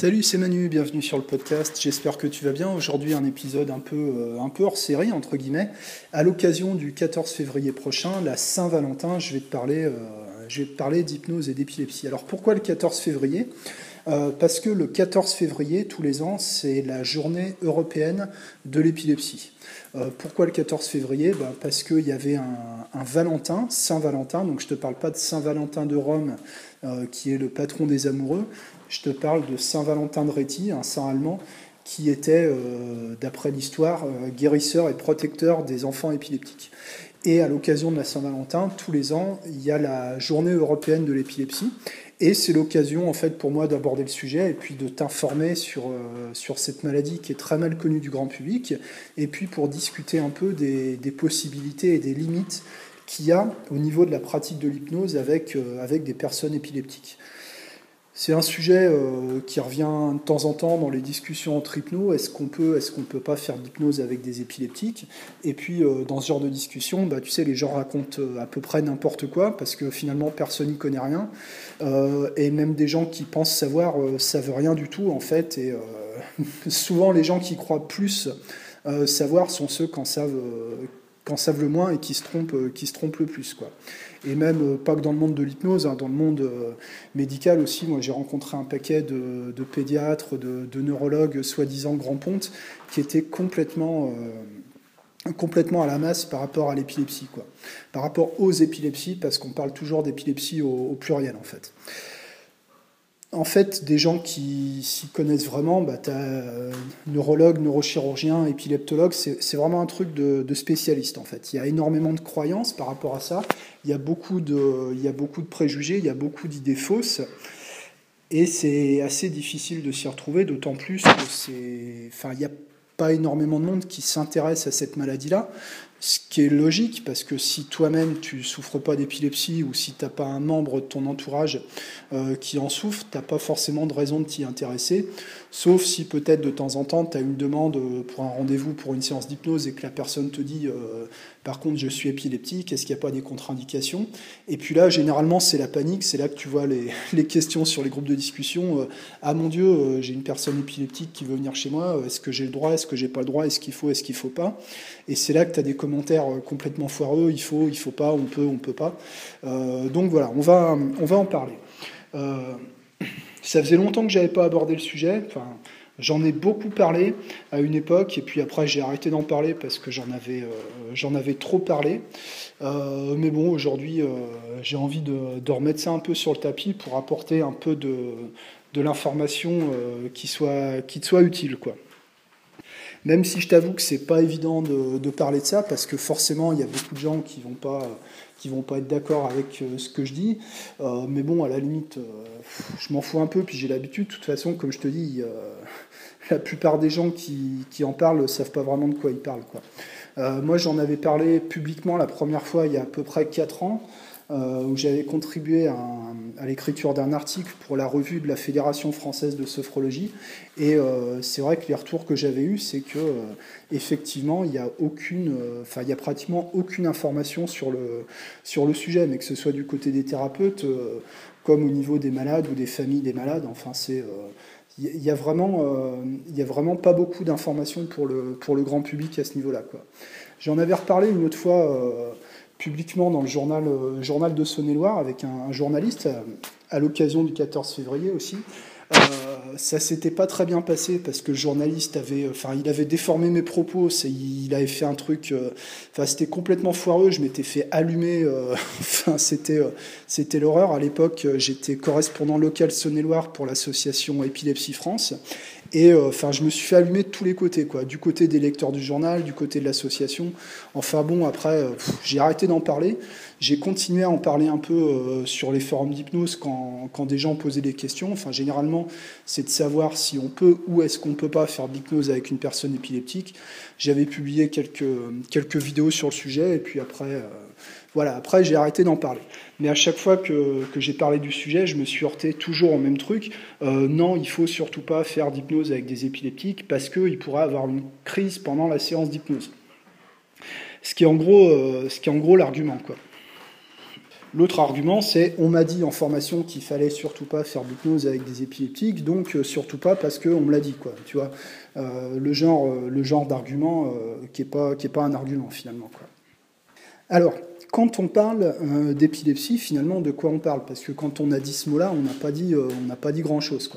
Salut, c'est Manu, bienvenue sur le podcast. J'espère que tu vas bien. Aujourd'hui, un épisode un peu, euh, hors série, entre guillemets. À l'occasion du 14 février prochain, la Saint-Valentin, je vais te parler, euh, je vais te parler d'hypnose et d'épilepsie. Alors pourquoi le 14 février? Euh, Parce que le 14 février, tous les ans, c'est la journée européenne de l'épilepsie. pourquoi le 14 février? Bah, Parce qu'il y avait un, un Valentin, Saint-Valentin, donc je ne te parle pas de Saint-Valentin de Rome, qui est le patron des amoureux, je te parle de Saint Valentin de Réti, un saint allemand qui était, euh, d'après l'histoire, euh, guérisseur et protecteur des enfants épileptiques. Et à l'occasion de la Saint-Valentin, tous les ans, il y a la journée européenne de l'épilepsie. Et c'est l'occasion, en fait, pour moi d'aborder le sujet et puis de t'informer sur, euh, sur cette maladie qui est très mal connue du grand public. Et puis pour discuter un peu des, des possibilités et des limites qu'il y a au niveau de la pratique de l'hypnose avec, avec des personnes épileptiques. C'est un sujet euh, qui revient de temps en temps dans les discussions entre hypnos. Est-ce qu'on peut, est-ce qu'on ne peut pas faire d'hypnose avec des épileptiques? Et puis, euh, dans ce genre de discussion, bah, tu sais, les gens racontent euh, à peu près n'importe quoi parce que finalement, personne n'y connaît rien. et même des gens qui pensent savoir savent rien du tout, en fait. Et souvent, les gens qui croient plus savoir sont ceux qui en savent, le moins et qui se trompent, qui se trompent le plus. Quoi. Et même euh, pas que dans le monde de l'hypnose, hein, dans le monde euh, médical aussi, moi j'ai rencontré un paquet de, pédiatres, de, neurologues soi-disant grand ponte, qui étaient complètement, complètement à la masse par rapport à l'épilepsie, par rapport aux épilepsies, parce qu'on parle toujours d'épilepsie au pluriel en fait en fait, des gens qui s'y connaissent vraiment, bah, tu as euh, neurologue, neurochirurgien, épileptologue, c'est vraiment un truc de, de, spécialiste en fait. Il y a énormément de croyances par rapport à ça, il y a beaucoup de, il y a beaucoup de préjugés, il y a beaucoup d'idées fausses, et c'est assez difficile de s'y retrouver, d'autant plus que c'est. Enfin, il n'y a pas énormément de monde qui s'intéresse à cette maladie-là. Ce qui est logique, parce que si toi-même tu souffres pas d'épilepsie ou si tu n'as pas un membre de ton entourage euh, qui en souffre, tu n'as pas forcément de raison de t'y intéresser, sauf si peut-être de temps en temps tu as une demande pour un rendez-vous pour une séance d'hypnose et que la personne te dit euh, par contre je suis épileptique, est-ce qu'il n'y a pas des contre-indications? Et puis là, généralement, c'est la panique, c'est là que tu vois les, les, questions sur les groupes de discussion. Euh, ah mon Dieu, j'ai une personne épileptique qui veut venir chez moi, est-ce que j'ai le droit, est-ce que j'ai pas le droit, est-ce qu'il faut, est-ce qu'il faut pas? Et c'est là que tu as des commentaires euh, complètement foireux, il faut, il faut pas, on peut, on peut pas. Euh, donc voilà, on va, on va en parler. Euh, ça faisait longtemps que j'avais pas abordé le sujet. Enfin, j'en ai beaucoup parlé à une époque, et puis après j'ai arrêté d'en parler parce que j'en avais, j'en avais trop parlé. mais bon, aujourd'hui, j'ai envie de, de, remettre ça un peu sur le tapis pour apporter un peu de, de l'information qui soit, qui soit utile, quoi. Même si je t'avoue que c'est pas évident de, parler de ça, parce que forcément, il y a beaucoup de gens qui vont pas qui vont pas être d'accord avec euh, ce que je dis. Euh, mais bon, à la limite, euh, je m'en fous un peu, puis j'ai l'habitude. De toute façon, comme je te dis, la plupart des gens qui, qui, en parlent ne savent pas vraiment de quoi ils parlent. Quoi. moi, j'en avais parlé publiquement la première fois il y a à peu près 4 ans. Euh, où j'avais contribué à, l'écriture d'un article pour la revue de la Fédération française de sophrologie. Et euh, c'est vrai que les retours que j'avais eus, c'est que euh, effectivement, il y a aucune, enfin, il y a pratiquement aucune information sur le sur le sujet, mais que ce soit du côté des thérapeutes comme au niveau des malades ou des familles des malades. Enfin, c'est il y a vraiment, y a vraiment pas beaucoup d'informations pour le, pour le grand public à ce niveau-là. J'en avais reparlé une autre fois publiquement dans le journal, euh, journal de Saône-et-Loire avec un, journaliste euh, à l'occasion du 14 février aussi. Euh, ça s'était pas très bien passé parce que le journaliste avait, enfin, il avait déformé mes propos. Il avait fait un truc, enfin, c'était complètement foireux. Je m'étais fait allumer. enfin, c'était, c'était l'horreur. À l'époque, j'étais correspondant local Saône-et-Loire pour l'association Épilepsie France et euh, enfin, je me suis fait allumer de tous les côtés, quoi. Du côté des lecteurs du journal, du côté de l'association. Enfin bon, après, euh, j'ai arrêté d'en parler. J'ai continué à en parler un peu euh, sur les forums d'hypnose quand, quand, des gens posaient des questions. Enfin, généralement, c'est de savoir si on peut ou est-ce qu'on ne peut pas faire d'hypnose avec une personne épileptique. J'avais publié quelques, quelques vidéos sur le sujet et puis après, voilà, après j'ai arrêté d'en parler. Mais à chaque fois que, j'ai parlé du sujet, je me suis heurté toujours au même truc. Euh, non, il faut surtout pas faire d'hypnose avec des épileptiques parce qu'il pourrait avoir une crise pendant la séance d'hypnose. Ce qui est en gros, euh, l'argument. L'autre argument, c'est on m'a dit en formation qu'il fallait surtout pas faire d'hypnose avec des épileptiques, donc euh, surtout pas parce qu'on me l'a dit, quoi. Tu vois, le genre, d'argument qui n'est pas, un argument finalement. Alors, quand on parle d'épilepsie, finalement, de quoi on parle? Parce que quand on a dit ce mot-là, on n'a pas dit, pas dit grand-chose.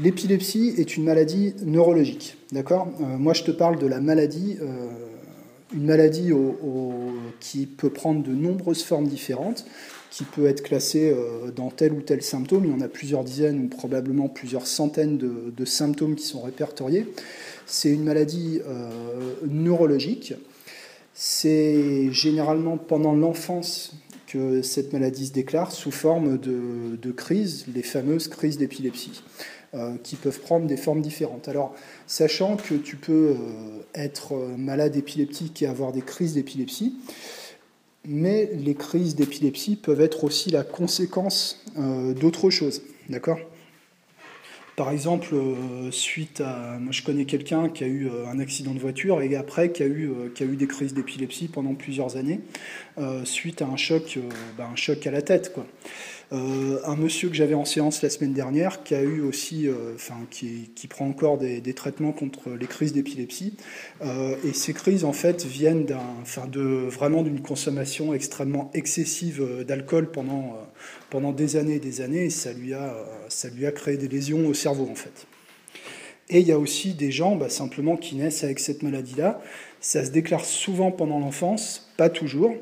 L'épilepsie est une maladie neurologique, d'accord? Moi, je te parle de la maladie une maladie qui peut prendre de nombreuses formes différentes, qui peut être classée euh, dans tel ou tel symptôme. Il y en a plusieurs dizaines ou probablement plusieurs centaines de, symptômes qui sont répertoriés. C'est une maladie euh, neurologique. C'est généralement pendant l'enfance que cette maladie se déclare sous forme de, de crises, les fameuses crises d'épilepsie. Euh, qui peuvent prendre des formes différentes. Alors, sachant que tu peux euh, être euh, malade épileptique et avoir des crises d'épilepsie, mais les crises d'épilepsie peuvent être aussi la conséquence d'autres choses. D'accord? Par exemple, suite à. Moi, je connais quelqu'un qui a eu un accident de voiture et après qui a eu, qui a eu des crises d'épilepsie pendant plusieurs années, suite à un choc, ben, un choc à la tête. Euh, un monsieur que j'avais en séance la semaine dernière qui a eu aussi, euh, enfin, qui, prend encore des, traitements contre les crises d'épilepsie. Euh, et ces crises, en fait, viennent de, vraiment d'une consommation extrêmement excessive d'alcool pendant, pendant des années et des années. Ça lui, a, ça lui a créé des lésions au cerveau, en fait. Et il y a aussi des gens bah, simplement qui naissent avec cette maladie-là. Ça se déclare souvent pendant l'enfance, pas toujours.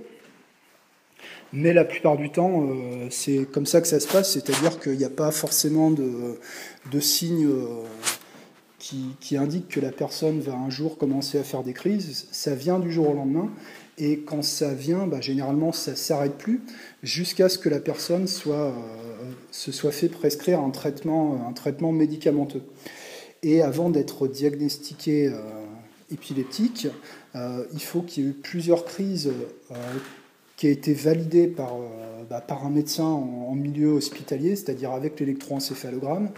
Mais la plupart du temps, euh, c'est comme ça que ça se passe, c'est-à-dire qu'il n'y a pas forcément de, de signes euh, qui, qui, indiquent que la personne va un jour commencer à faire des crises. Ça vient du jour au lendemain, et quand ça vient, bah, généralement, ça ne s'arrête plus jusqu'à ce que la personne soit, euh, se soit fait prescrire un traitement, un traitement médicamenteux. Et avant d'être diagnostiqué épileptique, il faut qu'il y ait eu plusieurs crises qui a été validé par, euh, bah, par un médecin en, milieu hospitalier, c'est-à-dire avec l'électroencéphalogramme.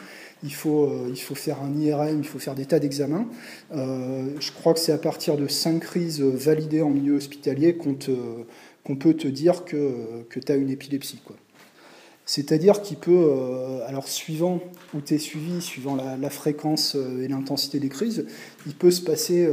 Il faut, euh, il faut faire un IRM, il faut faire des tas d'examens. Euh, je crois que c'est à partir de cinq crises validées en milieu hospitalier qu'on, peut te dire que, que tu as une épilepsie. C'est-à-dire qu'il peut, alors suivant où tu es suivi, suivant la fréquence et l'intensité des crises, il peut se passer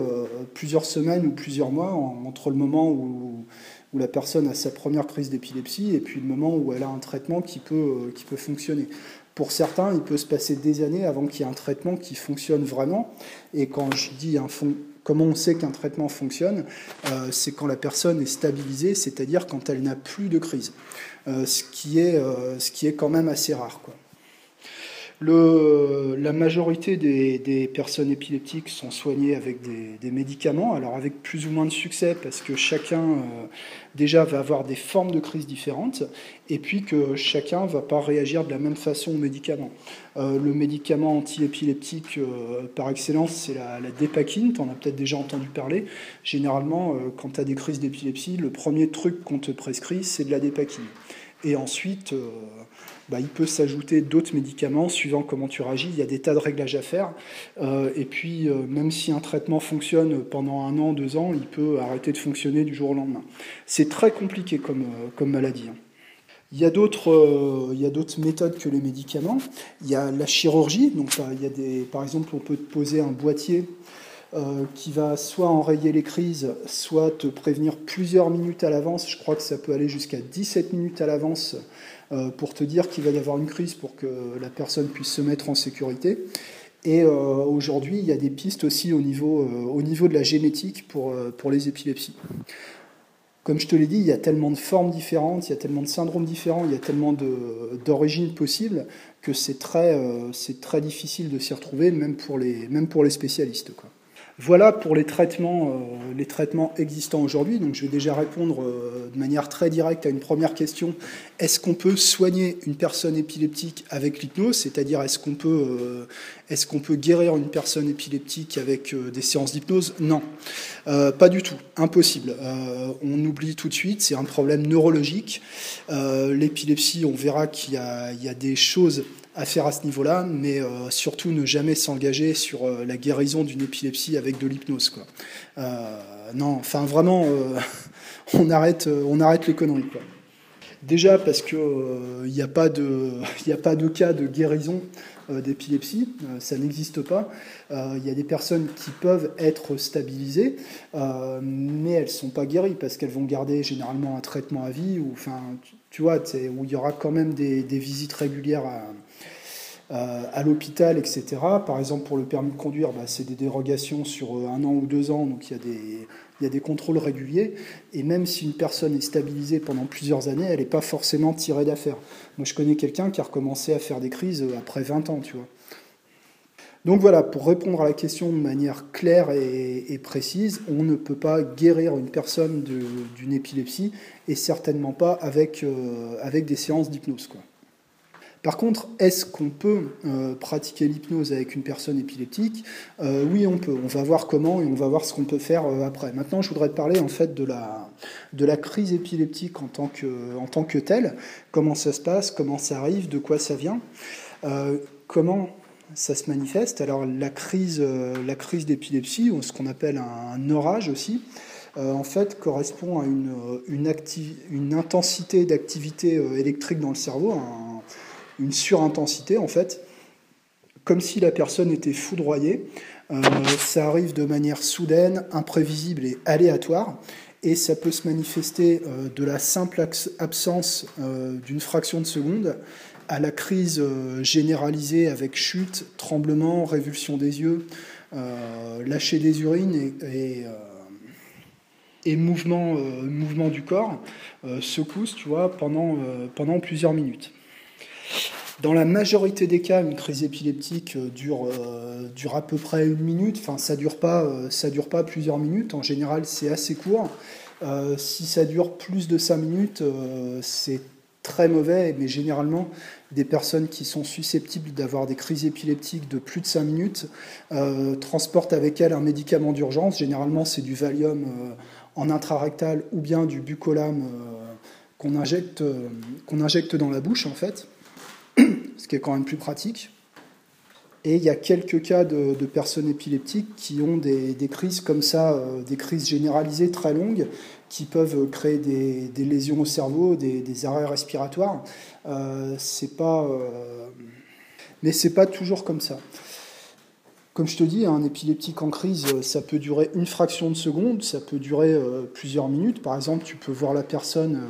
plusieurs semaines ou plusieurs mois entre le moment où où la personne a sa première crise d'épilepsie et puis le moment où elle a un traitement qui peut, euh, qui peut fonctionner. Pour certains, il peut se passer des années avant qu'il y ait un traitement qui fonctionne vraiment. Et quand je dis un fond, comment on sait qu'un traitement fonctionne, euh, c'est quand la personne est stabilisée, c'est-à-dire quand elle n'a plus de crise, euh, ce, qui est, quand même assez rare. La majorité des, personnes épileptiques sont soignées avec des, médicaments, alors avec plus ou moins de succès, parce que chacun euh, déjà va avoir des formes de crise différentes, et puis que chacun va pas réagir de la même façon aux médicaments. Euh, le médicament antiépileptique euh, par excellence, c'est la, la dépakine, tu en as peut-être déjà entendu parler. Généralement, quand tu as des crises d'épilepsie, le premier truc qu'on te prescrit, c'est de la dépakine. Et ensuite, bah, il peut s'ajouter d'autres médicaments suivant comment tu réagis. Il y a des tas de réglages à faire. Euh, et puis, euh, même si un traitement fonctionne pendant un an, deux ans, il peut arrêter de fonctionner du jour au lendemain. C'est très compliqué comme, euh, comme maladie. Hein. Il y a d'autres méthodes que les médicaments. Il y a la chirurgie. Donc, il y a des, par exemple, on peut te poser un boîtier qui va soit enrayer les crises, soit te prévenir plusieurs minutes à l'avance. Je crois que ça peut aller jusqu'à 17 minutes à l'avance pour te dire qu'il va y avoir une crise pour que la personne puisse se mettre en sécurité. Et euh, aujourd'hui, il y a des pistes aussi au niveau, euh, au niveau de la génétique pour, pour les épilepsies. Comme je te l'ai dit, il y a tellement de formes différentes, il y a tellement de syndromes différents, il y a tellement d'origines possibles que c'est très, très difficile de s'y retrouver, même pour les, même pour les spécialistes. Quoi. Voilà pour les traitements, euh, les traitements existants aujourd'hui. Donc je vais déjà répondre euh, de manière très directe à une première question. Est-ce qu'on peut soigner une personne épileptique avec l'hypnose? C'est-à-dire est-ce qu'on peut, euh, est-ce qu'on peut guérir une personne épileptique avec des séances d'hypnose? Non, pas du tout, impossible. on oublie tout de suite, c'est un problème neurologique. L'épilepsie, on verra qu'il y a des choses à faire à ce niveau-là, mais euh, surtout ne jamais s'engager sur euh, la guérison d'une épilepsie avec de l'hypnose. Quoi. Euh, non, enfin vraiment, on, arrête, on arrête les conneries. Quoi. Déjà parce qu'il n'y a, pas de, a pas de cas de guérison d'épilepsie, ça n'existe pas. Il y a des personnes qui peuvent être stabilisées, mais elles ne sont pas guéries parce qu'elles vont garder généralement un traitement à vie, ou, enfin, tu vois, où il y aura quand même des, visites régulières à l'hôpital, etc. Par exemple, pour le permis de conduire, bah, c'est des dérogations sur euh, un an ou deux ans, donc il y, a des, il y a des contrôles réguliers. Et même si une personne est stabilisée pendant plusieurs années, elle n'est pas forcément tirée d'affaire. Moi, je connais quelqu'un qui a recommencé à faire des crises euh, après 20 ans, tu vois. Donc voilà, pour répondre à la question de manière claire et, précise, on ne peut pas guérir une personne d'une épilepsie et certainement pas avec, avec des séances d'hypnose. Quoi. Par contre, est-ce qu'on peut euh, pratiquer l'hypnose avec une personne épileptique? Euh, Oui, on peut. On va voir comment et on va voir ce qu'on peut faire euh, après. Maintenant, je voudrais te parler en fait de la, crise épileptique en tant, que, en telle. Comment ça se passe? Comment ça arrive? De quoi ça vient? Comment ça se manifeste? Alors, la crise, la crise d'épilepsie, ou ce qu'on appelle un, orage aussi, en fait, correspond à une intensité d'activité électrique dans le cerveau, une surintensité en fait, comme si la personne était foudroyée. Euh, ça arrive de manière soudaine, imprévisible et aléatoire, et ça peut se manifester euh, de la simple absence euh, d'une fraction de seconde à la crise généralisée avec chute, tremblement, révulsion des yeux, lâcher des urines et, mouvement, du corps, secousse, tu vois, pendant plusieurs minutes. Dans la majorité des cas, une crise épileptique euh, dure, euh, dure à peu près une minute. Enfin, ça dure euh, dure pas plusieurs minutes. En général, c'est assez court. si ça dure plus de cinq minutes, c'est très mauvais. Mais généralement, des personnes qui sont susceptibles d'avoir des crises épileptiques de plus de cinq minutes transportent avec elles un médicament d'urgence. Généralement, c'est du Valium en intrarectal ou bien du Bucolam qu'on injecte, qu'on injecte dans la bouche, en fait ce qui est quand même plus pratique. Et il y a quelques cas de, personnes épileptiques qui ont des, crises comme ça, euh, des crises généralisées très longues, qui peuvent créer des, lésions au cerveau, des, arrêts respiratoires. Euh, c'est pas, euh, mais pas toujours comme ça. Comme je te dis, un épileptique en crise, ça peut durer une fraction de seconde, ça peut durer plusieurs minutes. Par exemple, tu peux voir la personne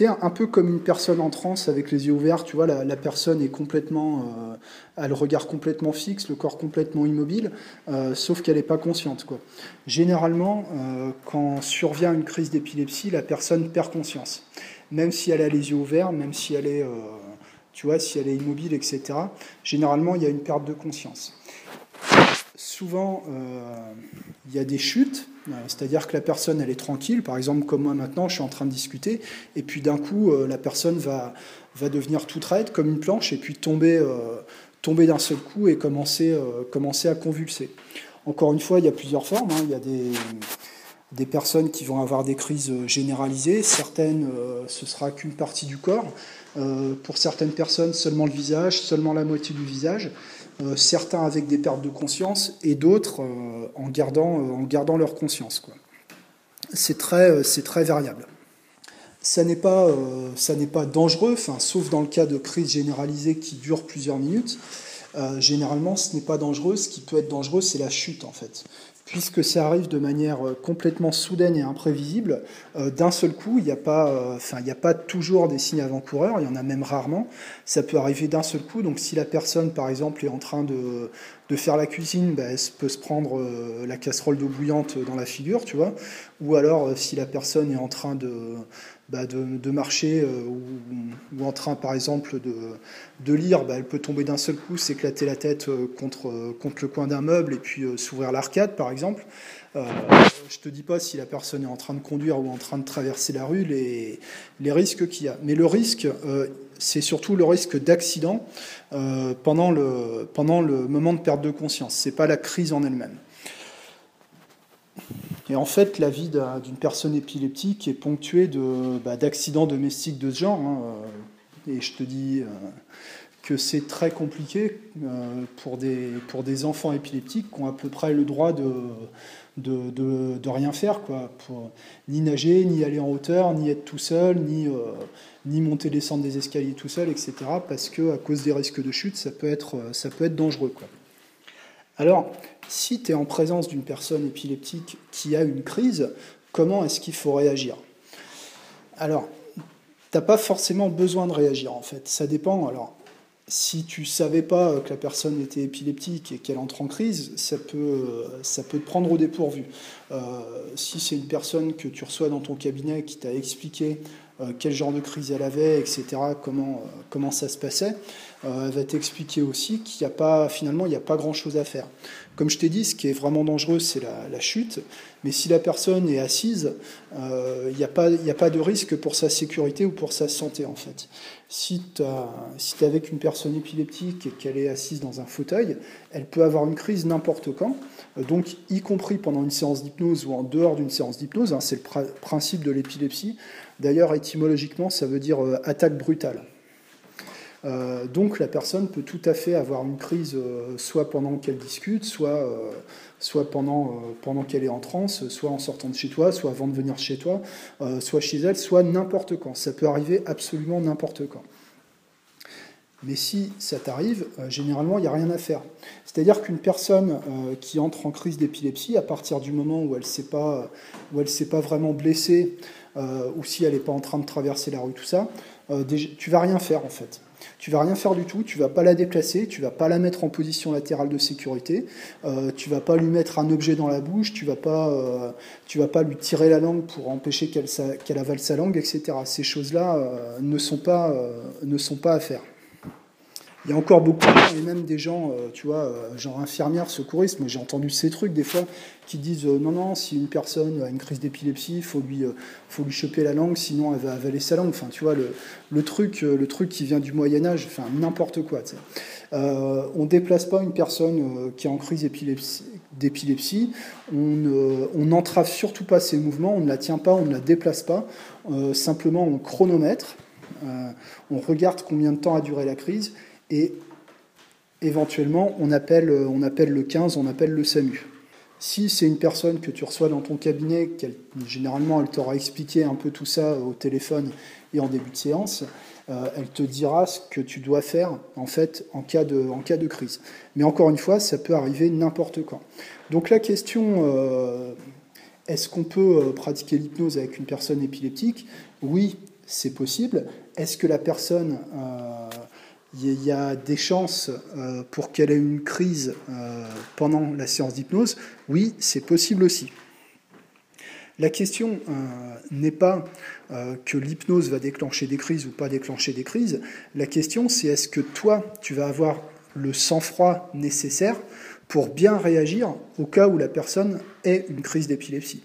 Un peu comme une personne en transe avec les yeux ouverts, tu vois, la, personne est complètement, euh, a le regard complètement fixe, le corps complètement immobile, euh, sauf qu'elle n'est pas consciente. Généralement, euh, quand survient une crise d'épilepsie, la personne perd conscience, même si elle a les yeux ouverts, même si elle est, tu vois, si elle est immobile, etc. Généralement, il y a une perte de conscience. Souvent, il y a des chutes euh, c'est-à-dire que la personne, elle est tranquille, par exemple comme moi maintenant, je suis en train de discuter, et puis d'un coup, euh, la personne va, devenir toute raide comme une planche, et puis tomber, euh, d'un seul coup et commencer, commencer à convulser. Encore une fois, il y a plusieurs formes. Hein. Il y a des, des, personnes qui vont avoir des crises généralisées, certaines, ce sera qu'une partie du corps. pour certaines personnes, seulement le visage, seulement la moitié du visage. Euh, certains avec des pertes de conscience et d'autres euh, en, gardant, euh, en gardant leur conscience. C'est très, variable. Ça n'est pas, dangereux, sauf dans le cas de crise généralisée qui dure plusieurs minutes. généralement, ce n'est pas dangereux. Ce qui peut être dangereux, c'est la chute, en fait puisque ça arrive de manière euh, complètement soudaine et imprévisible, euh, d'un seul coup, il n'y a, pas, euh, a pas toujours des signes avant-coureurs, il y en a même rarement. Ça peut arriver d'un seul coup. Donc, si la personne, par exemple, est en train de, de faire la cuisine, bah, elle peut se prendre la casserole d'eau bouillante dans la figure, tu vois. Ou alors, si la personne est en train de, bah, de, marcher euh, ou, en train, par exemple, de, lire, bah, elle peut tomber d'un seul coup, s'éclater la tête euh, contre, euh, contre le coin d'un meuble et puis s'ouvrir l'arcade, par exemple. Euh, je te dis pas si la personne est en train de conduire ou en train de traverser la rue, les, les risques qu'il y a. Mais le risque, c'est surtout le risque d'accident pendant, le, pendant le moment de perte de conscience. C'est pas la crise en elle-même. Et en fait, la vie d'une personne épileptique est ponctuée bah, d'accidents domestiques de ce genre. Hein, euh, et je te dis, euh, que c'est très compliqué pour, des, pour des enfants épileptiques qui ont à peu près le droit de, rien faire, quoi, ni nager, ni aller en hauteur, ni être tout seul, ni, monter, descendre des escaliers tout seul, etc. Parce que à cause des risques de chute, ça peut être, ça peut être dangereux. Quoi. Alors, si tu es en présence d'une personne épileptique qui a une crise, comment est-ce qu'il faut réagir? Alors, tu n'as pas forcément besoin de réagir, en fait. Ça dépend. Alors, si tu savais pas que la personne était épileptique et qu'elle entre en crise, ça peut, ça peut te prendre au dépourvu. Euh, si c'est une personne que tu reçois dans ton cabinet qui t'a expliqué quel genre de crise elle avait, etc., comment, euh, comment ça se passait. Euh, va t'expliquer aussi qu'il n'y a pas, finalement, il n'y a pas grand-chose à faire. Comme je t'ai dit, ce qui est vraiment dangereux, c'est la, chute. Mais si la personne est assise, il n'y a, pas, a pas de risque pour sa sécurité ou pour sa santé, en fait. Si tu si es avec une personne épileptique et qu'elle est assise dans un fauteuil, elle peut avoir une crise n'importe quand, donc y compris pendant une séance d'hypnose ou en dehors d'une séance d'hypnose. Hein, c'est le principe de l'épilepsie. D'ailleurs, étymologiquement, ça veut dire euh, attaque brutale. Euh, donc la personne peut tout à fait avoir une crise euh, soit pendant qu'elle discute, soit, pendant, pendant qu'elle est en transe, soit en sortant de chez toi, soit avant de venir chez toi, soit chez elle, soit n'importe quand. Ça peut arriver absolument n'importe quand. Mais si ça t'arrive, généralement, il n'y a rien à faire. C'est-à-dire qu'une personne qui entre en crise d'épilepsie, à partir du moment où elle ne s'est pas vraiment blessée, euh, ou si elle n'est pas en train de traverser la rue, tout ça, euh, tu vas rien faire en fait. Tu vas rien faire du tout, tu vas pas la déplacer, tu vas pas la mettre en position latérale de sécurité, euh, tu vas pas lui mettre un objet dans la bouche, tu vas pas, euh, tu vas pas lui tirer la langue pour empêcher qu'elle avale sa langue, etc. Ces choses-là ne sont pas ne sont pas à faire. Il y a encore beaucoup et même des gens, euh, tu vois, euh, genre infirmières, secouristes, moi j'ai entendu ces trucs des fois, qui disent euh, non, non, si une personne a une crise d'épilepsie, il faut lui, faut lui choper la langue, sinon elle va avaler sa langue. Enfin, tu vois, le, le truc, le truc qui vient du Moyen-Âge, enfin, n'importe quoi. on ne déplace pas une personne qui est en crise d'épilepsie, on n'entrave surtout pas ses mouvements, on ne la tient pas, on ne la déplace pas, simplement on chronomètre, on regarde combien de temps a duré la crise et éventuellement on appelle, on appelle le 15, on appelle le SAMU. Si c'est une personne que tu reçois dans ton cabinet, généralement elle t'aura expliqué un peu tout ça au téléphone et en début de séance, euh, elle te dira ce que tu dois faire en fait en cas de, en cas de crise. Mais encore une fois, ça peut arriver n'importe quand. Donc la question, euh, est-ce qu'on peut euh, pratiquer l'hypnose avec une personne épileptique? Oui, c'est possible. Est-ce que la personne il y a des chances euh, pour qu'elle ait une crise euh, pendant la séance d'hypnose, oui, c'est possible aussi. La question euh, n'est pas que l'hypnose va déclencher des crises ou pas déclencher des crises. La question, c'est est-ce que toi, tu vas avoir le sang-froid nécessaire pour bien réagir au cas où la personne ait une crise d'épilepsie.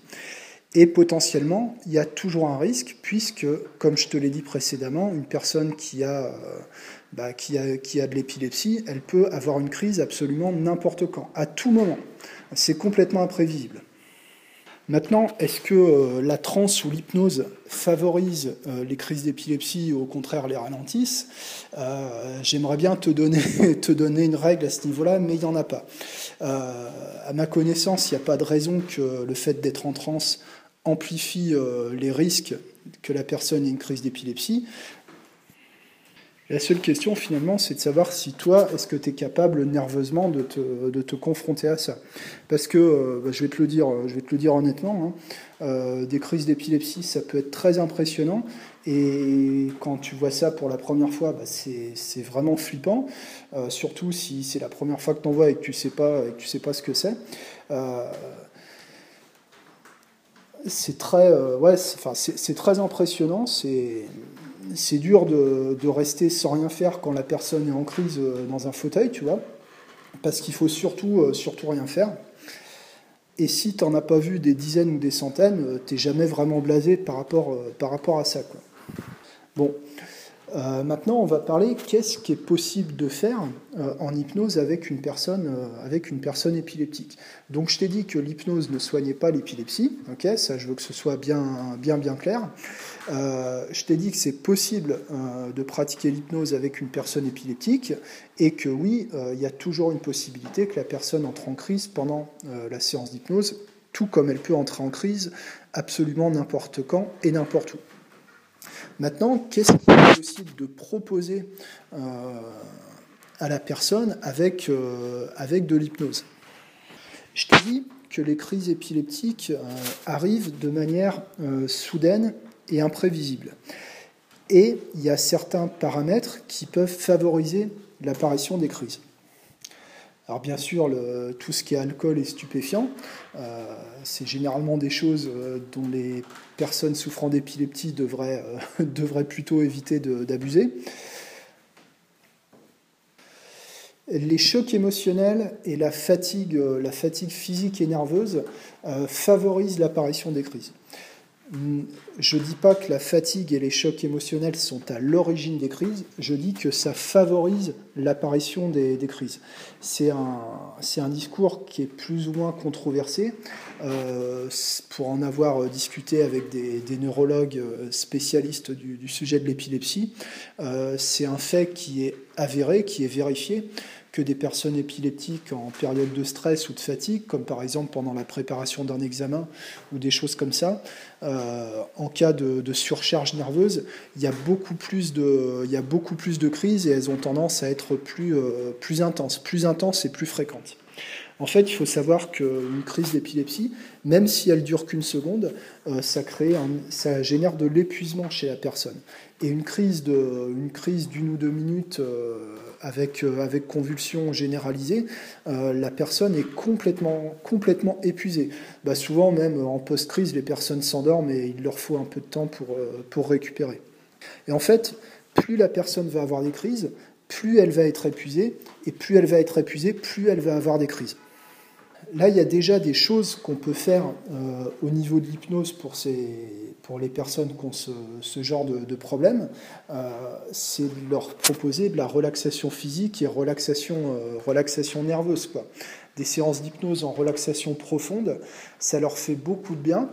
Et potentiellement, il y a toujours un risque, puisque, comme je te l'ai dit précédemment, une personne qui a bah, qui, a, de l'épilepsie, elle peut avoir une crise absolument n'importe quand, à tout moment. C'est complètement imprévisible. Maintenant, est-ce que euh, la transe ou l'hypnose favorise euh, les crises d'épilepsie ou au contraire les ralentissent euh, J'aimerais bien te donner, te donner une règle à ce niveau-là, mais il n'y en a pas. à ma connaissance, il n'y a pas de raison que le fait d'être en transe amplifie les risques que la personne ait une crise d'épilepsie. La seule question finalement, c'est de savoir si toi, est-ce que tu es capable nerveusement de te, confronter à ça. Parce que, euh, bah, je, vais te le dire, je vais te le dire honnêtement, hein, euh, des crises d'épilepsie, ça peut être très impressionnant. Et quand tu vois ça pour la première fois, bah, c'est vraiment flippant, euh, surtout si c'est la première fois que tu en vois et que tu sais tu sais pas ce que c'est. c'est très, très impressionnant. C'est dur de, rester sans rien faire quand la personne est en crise euh, dans un fauteuil, tu vois, parce qu'il faut surtout, euh, surtout rien faire. Et si tu n'en as pas vu des dizaines ou des centaines, euh, tu n'es jamais vraiment blasé par rapport, à ça. Bon, Euh, maintenant, on va parler qu'est-ce qui est possible de faire euh, en hypnose avec une, personne, euh, avec une personne épileptique. Donc, je t'ai dit que l'hypnose ne soignait pas l'épilepsie. Ok, ça, je veux que ce soit bien, bien, bien clair. je t'ai dit que c'est possible de pratiquer l'hypnose avec une personne épileptique et que oui, il y a toujours une possibilité que la personne entre en crise pendant la séance d'hypnose, tout comme elle peut entrer en crise absolument n'importe quand et n'importe où. Maintenant, qu'est-ce qu'il est possible de proposer euh, à la personne avec, euh, avec de l'hypnose? Je t'ai dit que les crises épileptiques euh, arrivent de manière soudaine et imprévisible. Et il y a certains paramètres qui peuvent favoriser l'apparition des crises. Alors bien sûr, tout ce qui est alcool et stupéfiant, euh, c'est généralement des choses euh, dont les personnes souffrant d'épilepsie devraient, euh, plutôt éviter d'abuser. Les chocs émotionnels et la fatigue physique et nerveuse favorisent l'apparition des crises. Je ne dis pas que la fatigue et les chocs émotionnels sont à l'origine des crises, je dis que ça favorise l'apparition des, crises. C'est un, discours qui est plus ou moins controversé. Euh, pour en avoir discuté avec des, neurologues spécialistes du, sujet de l'épilepsie, euh, c'est un fait qui est avéré, qui est vérifié que des personnes épileptiques en période de stress ou de fatigue, comme par exemple pendant la préparation d'un examen ou des choses comme ça, euh, en cas de, surcharge nerveuse, il y, a beaucoup plus de, il y a beaucoup plus de crises et elles ont tendance à être plus, euh, plus intenses, plus intenses et plus fréquentes. En fait, il faut savoir qu'une crise d'épilepsie, même si elle dure qu'une seconde, euh, ça, crée ça génère de l'épuisement chez la personne. Et une crise d'une ou deux minutes avec, euh, avec convulsion généralisée, euh, la personne est complètement, épuisée. Bah, souvent, même en post-crise, les personnes s'endorment et il leur faut un peu de temps pour, euh, pour récupérer. Et en fait, plus la personne va avoir des crises, plus elle va être épuisée, et plus elle va être épuisée, plus elle va avoir des crises. Là, il y a déjà des choses qu'on peut faire au niveau de l'hypnose pour pour les personnes qui ont ce, genre de, problème, euh, c'est de leur proposer de la relaxation physique et relaxation, euh, relaxation nerveuse. Quoi. Des séances d'hypnose en relaxation profonde, ça leur fait beaucoup de bien.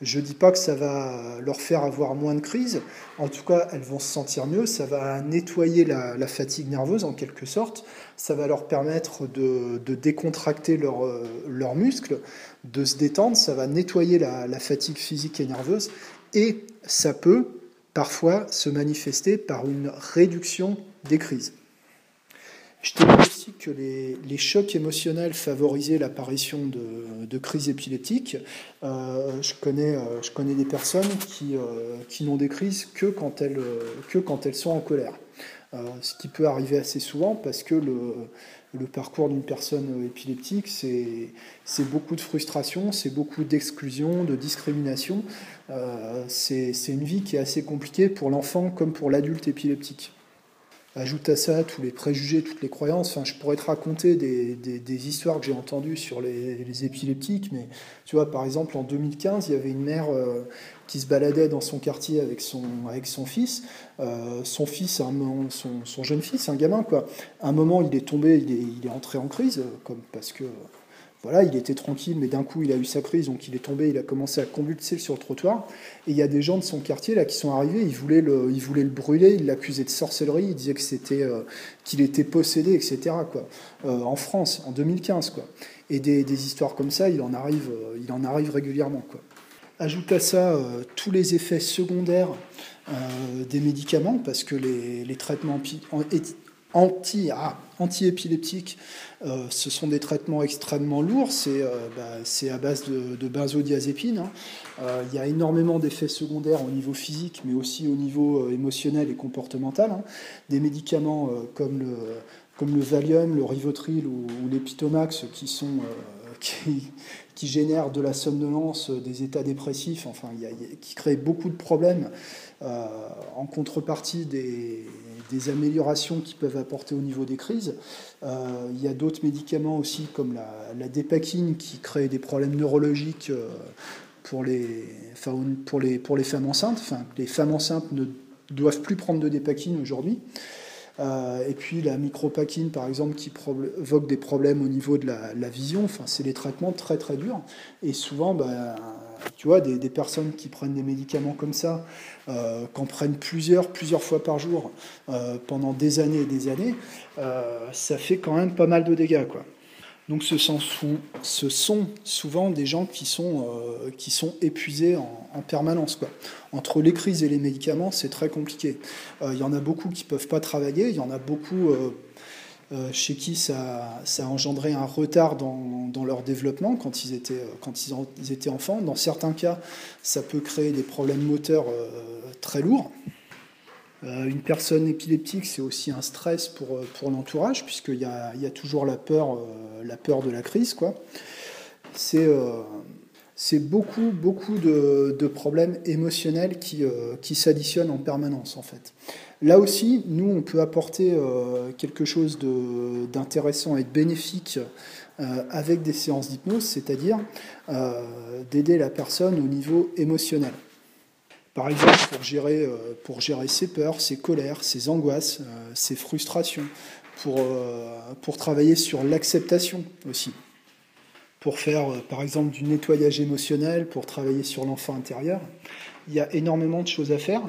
Je ne dis pas que ça va leur faire avoir moins de crises, en tout cas elles vont se sentir mieux, ça va nettoyer la, fatigue nerveuse en quelque sorte, ça va leur permettre de, décontracter leurs leur muscles, de se détendre, ça va nettoyer la fatigue physique et nerveuse. Et ça peut parfois se manifester par une réduction des crises. Je t'ai dit aussi que les, chocs émotionnels favorisaient l'apparition de, crises épileptiques. Euh, je, connais, euh, je, connais, des personnes qui, euh, qui n'ont des crises que quand elles, sont en colère. ce qui peut arriver assez souvent parce que le, parcours d'une personne épileptique, c'est beaucoup de frustration, c'est beaucoup d'exclusion, de discrimination. C'est une vie qui est assez compliquée pour l'enfant comme pour l'adulte épileptique. Ajoute à ça tous les préjugés, toutes les croyances. Enfin, je pourrais te raconter des, des, histoires que j'ai entendues sur les, les, épileptiques, mais tu vois, par exemple, en 2015, il y avait une mère euh, qui se baladait dans son quartier avec son, avec son fils. Euh, son fils, un, son, son, jeune fils, un gamin, quoi. À un moment, il est tombé, il est, il est entré en crise, comme parce que voilà, il était tranquille, mais d'un coup, il a eu sa crise, donc il est tombé, il a commencé à convulser sur le trottoir. Et il y a des gens de son quartier là qui sont arrivés, ils voulaient le, ils voulaient le brûler, ils l'accusaient de sorcellerie, ils disaient que c'était, euh, qu'il était possédé, etc. Euh, en France, en 2015, quoi. Et des, histoires comme ça, il en arrive, euh, il en arrive régulièrement, quoi. Ajoute à ça tous les effets secondaires des médicaments, parce que les, les traitements anti, ah, anti-épileptiques, euh, ce sont des traitements extrêmement lourds, c'est euh, bah, à base de, de benzodiazépine. Hein. Euh, il y a énormément d'effets secondaires au niveau physique, mais aussi au niveau émotionnel et comportemental. Hein. Des médicaments comme, le, comme le Valium, le Rivotril ou, l'Epitomax qui sont... Qui, génèrent de la somnolence, des états dépressifs, enfin, qui créent beaucoup de problèmes en contrepartie des, des améliorations qui peuvent apporter au niveau des crises. Euh, il y a d'autres médicaments aussi, comme la, la, qui crée des problèmes neurologiques euh, pour les, pour les, femmes enceintes. Enfin, les femmes enceintes ne doivent plus prendre de dépakine aujourd'hui. et puis la micropakine, par exemple, qui provoque des problèmes au niveau de la, vision. Enfin, c'est des traitements très très durs. Et souvent, bah, tu vois, des, personnes qui prennent des médicaments comme ça, euh, qu'en prennent plusieurs, plusieurs fois par jour euh, pendant des années et des années, euh, ça fait quand même pas mal de dégâts, quoi. Donc ce sont, souvent des gens qui sont, qui sont épuisés en, permanence. Quoi. Entre les crises et les médicaments, c'est très compliqué. Il y en a beaucoup qui ne peuvent pas travailler, il y en a beaucoup euh, chez qui ça, ça, a engendré un retard dans, leur développement quand ils, étaient, euh, ils, étaient enfants. Dans certains cas, ça peut créer des problèmes moteurs euh, très lourds. une personne épileptique, c'est aussi un stress pour, l'entourage, puisqu'il y a, toujours la peur, de la crise. C'est, c'est beaucoup, beaucoup de, problèmes émotionnels qui, qui s'additionnent en permanence, en fait. Là aussi, nous, on peut apporter euh, quelque chose d'intéressant et de bénéfique euh, avec des séances d'hypnose, c'est-à-dire euh, d'aider la personne au niveau émotionnel. Par exemple, pour gérer, pour gérer ses peurs, ses colères, ses angoisses, ses frustrations, pour, pour travailler sur l'acceptation aussi, pour faire par exemple du nettoyage émotionnel, pour travailler sur l'enfant intérieur. Il y a énormément de choses à faire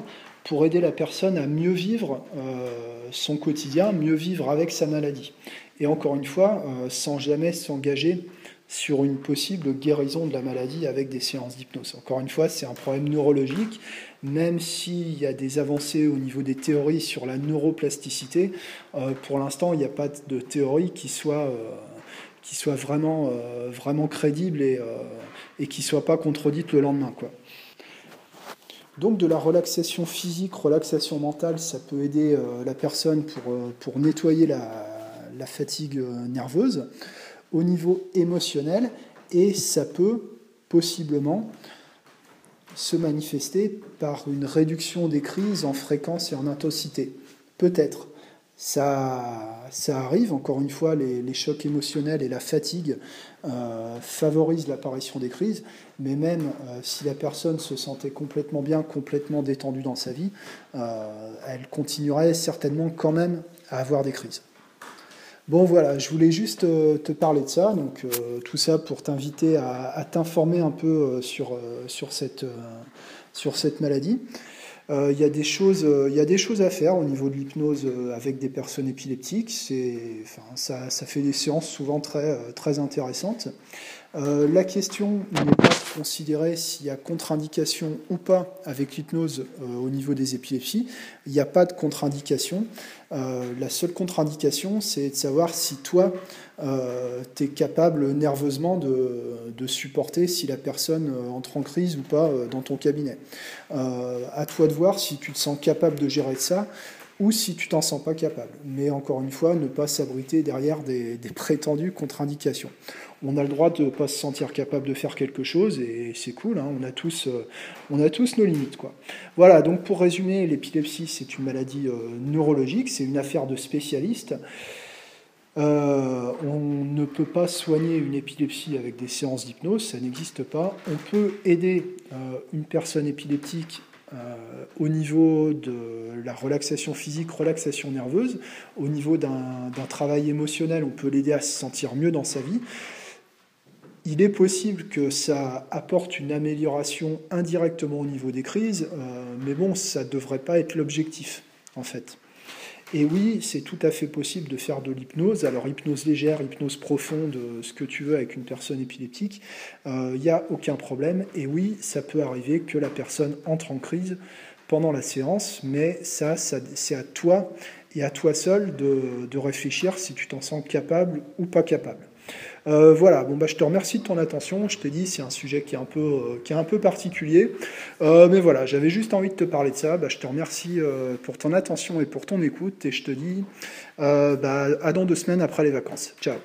pour aider la personne à mieux vivre euh, son quotidien, mieux vivre avec sa maladie. Et encore une fois, euh, sans jamais s'engager sur une possible guérison de la maladie avec des séances d'hypnose. Encore une fois, c'est un problème neurologique, même s'il y a des avancées au niveau des théories sur la neuroplasticité, euh, pour l'instant, il n'y a pas de théorie qui soit, qui soit vraiment, vraiment crédible et, et qui ne soit pas contredite le lendemain. Donc de la relaxation physique, relaxation mentale, ça peut aider euh, la personne pour, euh, nettoyer la, fatigue euh, nerveuse au niveau émotionnel et ça peut possiblement se manifester par une réduction des crises en fréquence et en intensité. Peut-être. Ça, ça arrive, encore une fois, les, chocs émotionnels et la fatigue euh, favorisent l'apparition des crises, mais même euh, si la personne se sentait complètement bien, complètement détendue dans sa vie, euh, elle continuerait certainement quand même à avoir des crises. Bon voilà, je voulais juste te parler de ça, donc tout ça pour t'inviter à, t'informer un peu sur, sur, cette, sur cette maladie. Euh, il y, a des choses, euh, y a des choses à faire au niveau de l'hypnose euh, avec des personnes épileptiques. Enfin, ça, ça, fait des séances souvent très, très intéressantes. Euh, la question n'est pas considérer s'il y a contre-indication ou pas avec l'hypnose euh, au niveau des épilepsies. Il n'y a pas de contre-indication. Euh, la seule contre-indication, c'est de savoir si toi, tu es capable nerveusement de, de, supporter si la personne entre en crise ou pas dans ton cabinet. à toi de voir si tu te sens capable de gérer ça ou si tu t'en sens pas capable. Mais encore une fois, ne pas s'abriter derrière des, prétendues contre-indications on a le droit de ne pas se sentir capable de faire quelque chose et c'est cool, hein. on, a tous, euh, on a tous nos limites. Quoi. Voilà, donc pour résumer, l'épilepsie c'est une maladie euh, neurologique, c'est une affaire de spécialistes. Euh, on ne peut pas soigner une épilepsie avec des séances d'hypnose, ça n'existe pas. On peut aider une personne épileptique au niveau de la relaxation physique, relaxation nerveuse, au niveau d'un travail émotionnel, on peut l'aider à se sentir mieux dans sa vie il est possible que ça apporte une amélioration indirectement au niveau des crises, euh, mais bon, ça ne devrait pas être l'objectif, en fait. Et oui, c'est tout à fait possible de faire de l'hypnose. Alors, hypnose légère, hypnose profonde, ce que tu veux avec une personne épileptique, il euh, n'y a aucun problème. Et oui, ça peut arriver que la personne entre en crise pendant la séance, mais ça, c'est à toi et à toi seul de réfléchir si tu t'en sens capable ou pas capable. Euh, voilà, bon, bah, je te remercie de ton attention. Je t'ai dit, c'est un sujet qui est un peu, euh, qui est un peu particulier. Euh, mais voilà, j'avais juste envie de te parler de ça. Bah, je te remercie pour ton attention et pour ton écoute. Et je te dis bah, à dans deux semaines après les vacances. Ciao